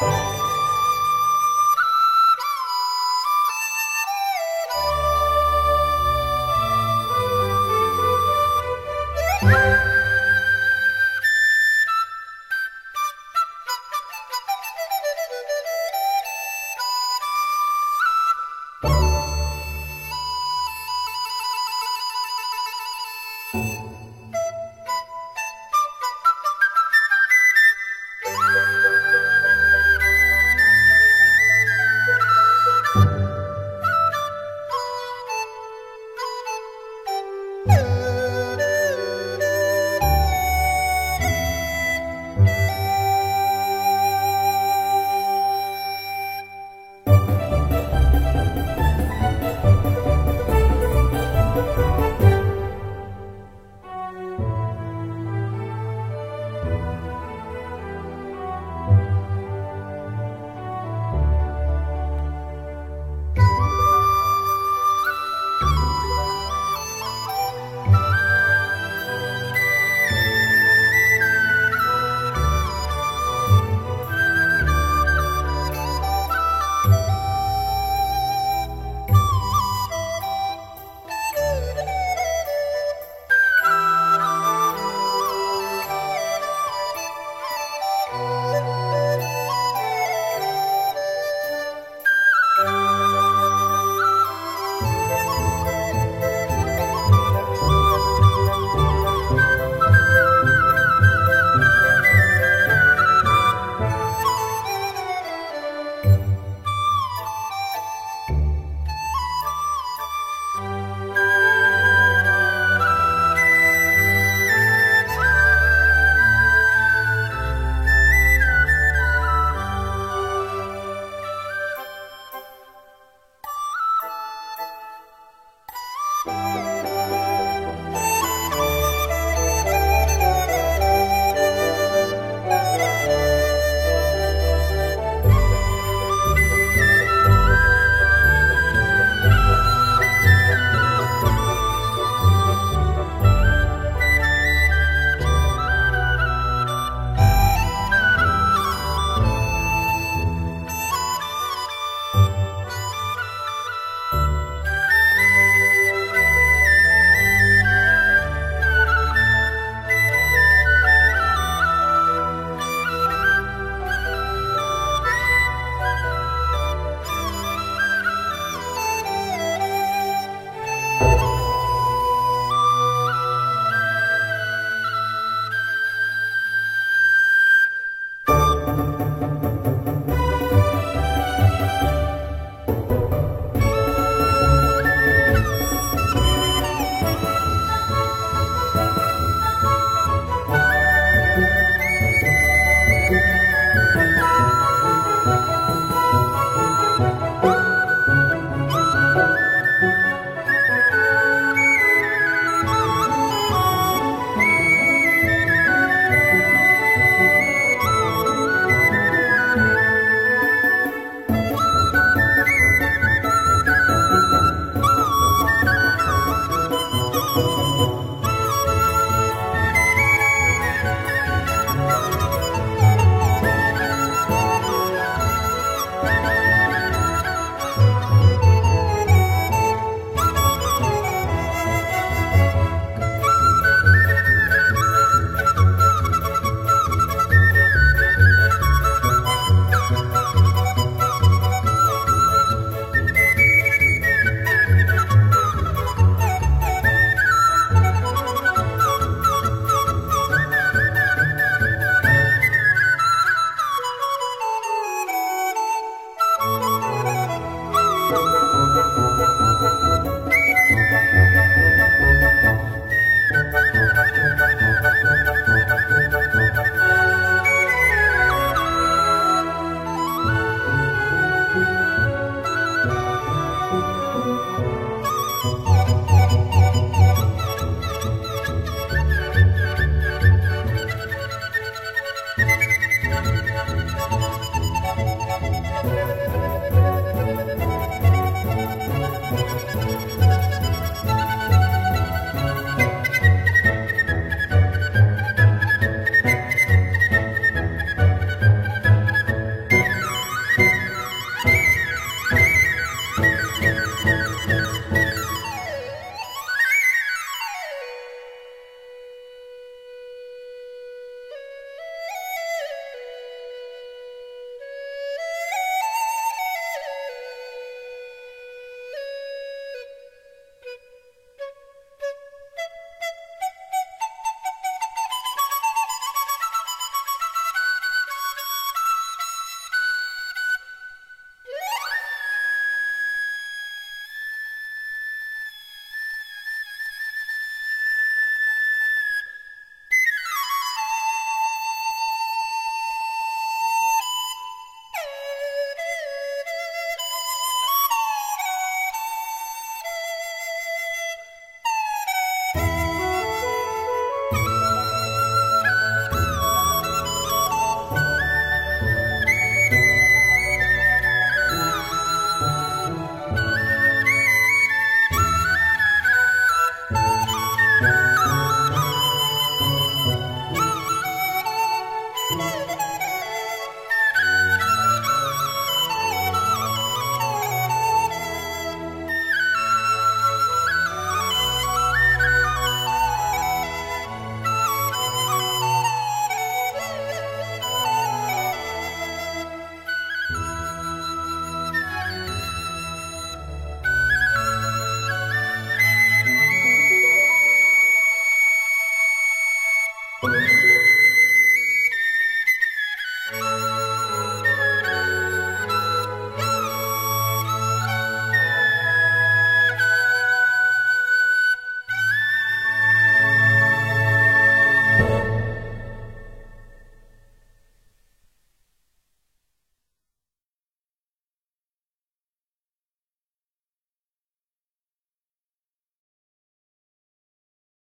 Bye.